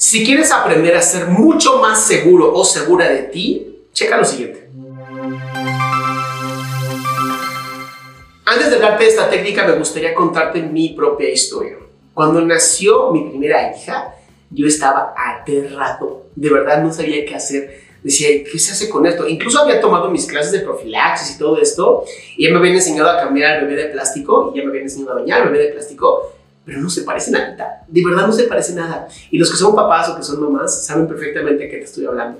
Si quieres aprender a ser mucho más seguro o segura de ti, checa lo siguiente. Antes de hablarte de esta técnica, me gustaría contarte mi propia historia. Cuando nació mi primera hija, yo estaba aterrado. De verdad no sabía qué hacer. Decía, ¿qué se hace con esto? Incluso había tomado mis clases de profilaxis y todo esto. Y ya me habían enseñado a cambiar al bebé de plástico. Y ya me habían enseñado a bañar al bebé de plástico pero no se parece nada. De verdad no se parece nada. Y los que son papás o que son mamás saben perfectamente de qué te estoy hablando.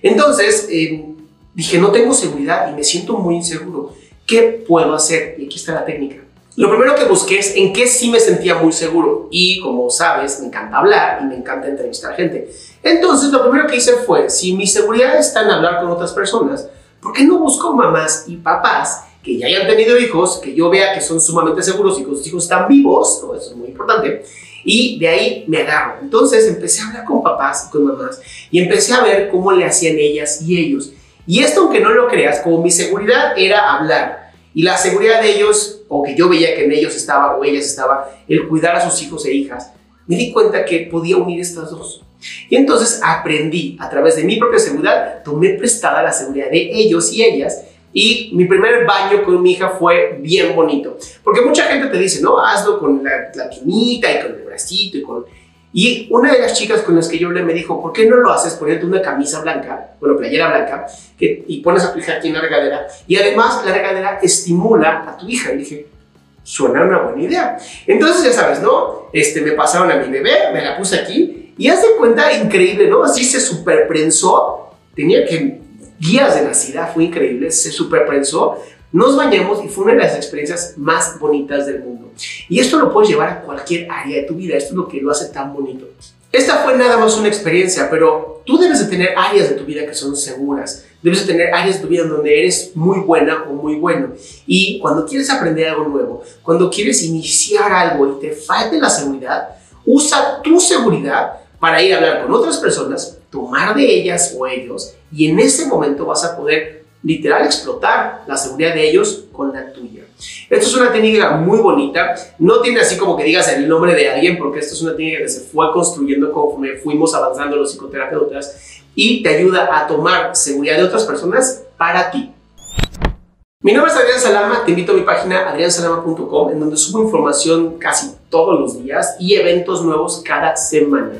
Entonces, eh, dije, no tengo seguridad y me siento muy inseguro. ¿Qué puedo hacer? Y aquí está la técnica. Lo primero que busqué es en qué sí me sentía muy seguro. Y como sabes, me encanta hablar y me encanta entrevistar gente. Entonces, lo primero que hice fue, si mi seguridad está en hablar con otras personas, ¿por qué no busco mamás y papás que ya hayan tenido hijos, que yo vea que son sumamente seguros y que sus hijos están vivos, eso es muy importante, y de ahí me agarro. Entonces empecé a hablar con papás y con mamás y empecé a ver cómo le hacían ellas y ellos. Y esto, aunque no lo creas, como mi seguridad era hablar y la seguridad de ellos, o que yo veía que en ellos estaba o ellas estaba, el cuidar a sus hijos e hijas, me di cuenta que podía unir estas dos. Y entonces aprendí a través de mi propia seguridad, tomé prestada la seguridad de ellos y ellas y mi primer baño con mi hija fue bien bonito. Porque mucha gente te dice, no, hazlo con la, la y con el bracito y con... Y una de las chicas con las que yo hablé me dijo, ¿por qué no lo haces poniendo una camisa blanca, bueno, playera blanca, que, y pones a tu hija aquí en la regadera? Y además la regadera estimula a tu hija. Y dije, suena una buena idea. Entonces, ya sabes, ¿no? Este, me pasaron a mi bebé, me la puse aquí, y haz de cuenta, increíble, ¿no? Así se superprensó. Tenía que guías de la SIDA, fue increíble, se superprensó, nos bañamos y fue una de las experiencias más bonitas del mundo. Y esto lo puedes llevar a cualquier área de tu vida, esto es lo que lo hace tan bonito. Esta fue nada más una experiencia, pero tú debes de tener áreas de tu vida que son seguras. Debes de tener áreas de tu vida donde eres muy buena o muy bueno. Y cuando quieres aprender algo nuevo, cuando quieres iniciar algo y te falte la seguridad, usa tu seguridad para ir a hablar con otras personas, tomar de ellas o ellos y en ese momento vas a poder literal explotar la seguridad de ellos con la tuya. Esto es una técnica muy bonita, no tiene así como que digas el nombre de alguien, porque esto es una técnica que se fue construyendo conforme fuimos avanzando los psicoterapeutas y te ayuda a tomar seguridad de otras personas para ti. Mi nombre es Adrián Salama, te invito a mi página adriansalama.com en donde subo información casi todos los días y eventos nuevos cada semana.